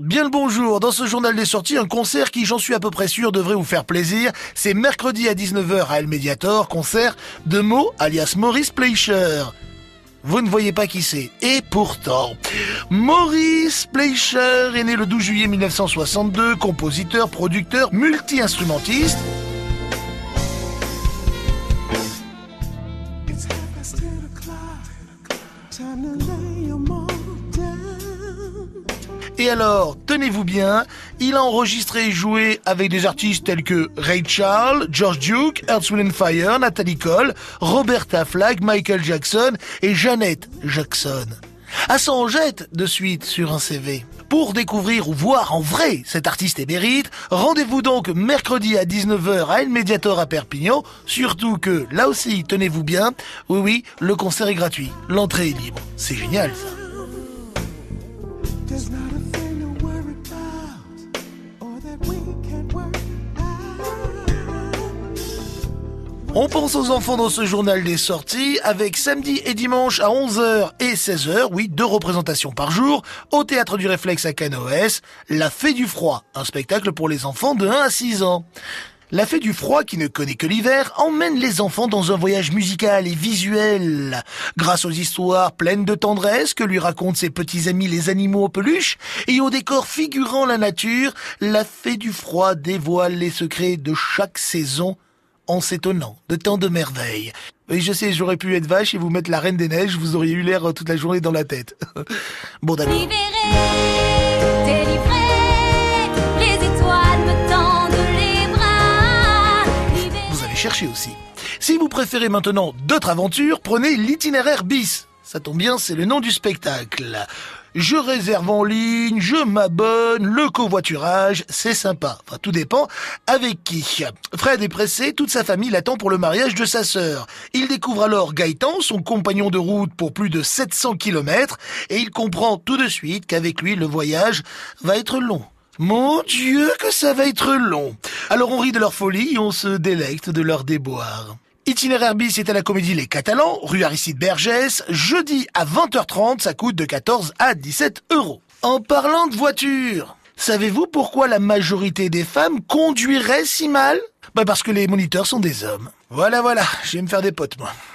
Bien le bonjour. Dans ce journal des sorties, un concert qui, j'en suis à peu près sûr, devrait vous faire plaisir. C'est mercredi à 19h à El Mediator, concert de Mo, alias Maurice Pleicher. Vous ne voyez pas qui c'est. Et pourtant, Maurice Pleicher est né le 12 juillet 1962, compositeur, producteur, multi-instrumentiste. Et alors, tenez-vous bien, il a enregistré et joué avec des artistes tels que Ray Charles, George Duke, Earth, Wind Fire, Natalie Cole, Roberta Flack, Michael Jackson et Janet Jackson. À ça en jette de suite sur un CV. Pour découvrir ou voir en vrai cet artiste émérite, rendez-vous donc mercredi à 19h à El Mediator à Perpignan, surtout que, là aussi, tenez-vous bien, oui oui, le concert est gratuit, l'entrée est libre. C'est génial ça. On pense aux enfants dans ce journal des sorties avec samedi et dimanche à 11h et 16h, oui, deux représentations par jour, au Théâtre du Réflexe à Canoës, La Fée du Froid, un spectacle pour les enfants de 1 à 6 ans. La Fée du Froid, qui ne connaît que l'hiver, emmène les enfants dans un voyage musical et visuel. Grâce aux histoires pleines de tendresse que lui racontent ses petits amis les animaux en peluche, et aux décors figurant la nature, La Fée du Froid dévoile les secrets de chaque saison en s'étonnant de tant de merveilles. Oui, je sais, j'aurais pu être vache et vous mettre la Reine des Neiges, vous auriez eu l'air toute la journée dans la tête. bon d'accord. Aussi. Si vous préférez maintenant d'autres aventures, prenez l'itinéraire bis. Ça tombe bien, c'est le nom du spectacle. Je réserve en ligne, je m'abonne, le covoiturage, c'est sympa. Enfin, tout dépend avec qui. Fred est pressé, toute sa famille l'attend pour le mariage de sa sœur. Il découvre alors Gaëtan, son compagnon de route pour plus de 700 kilomètres, et il comprend tout de suite qu'avec lui, le voyage va être long. Mon Dieu, que ça va être long. Alors on rit de leur folie et on se délecte de leur déboire. Itinéraire bis est à la comédie Les Catalans, rue Aristide Bergès, jeudi à 20h30, ça coûte de 14 à 17 euros. En parlant de voiture, savez-vous pourquoi la majorité des femmes conduiraient si mal? Bah parce que les moniteurs sont des hommes. Voilà, voilà, je vais me faire des potes moi.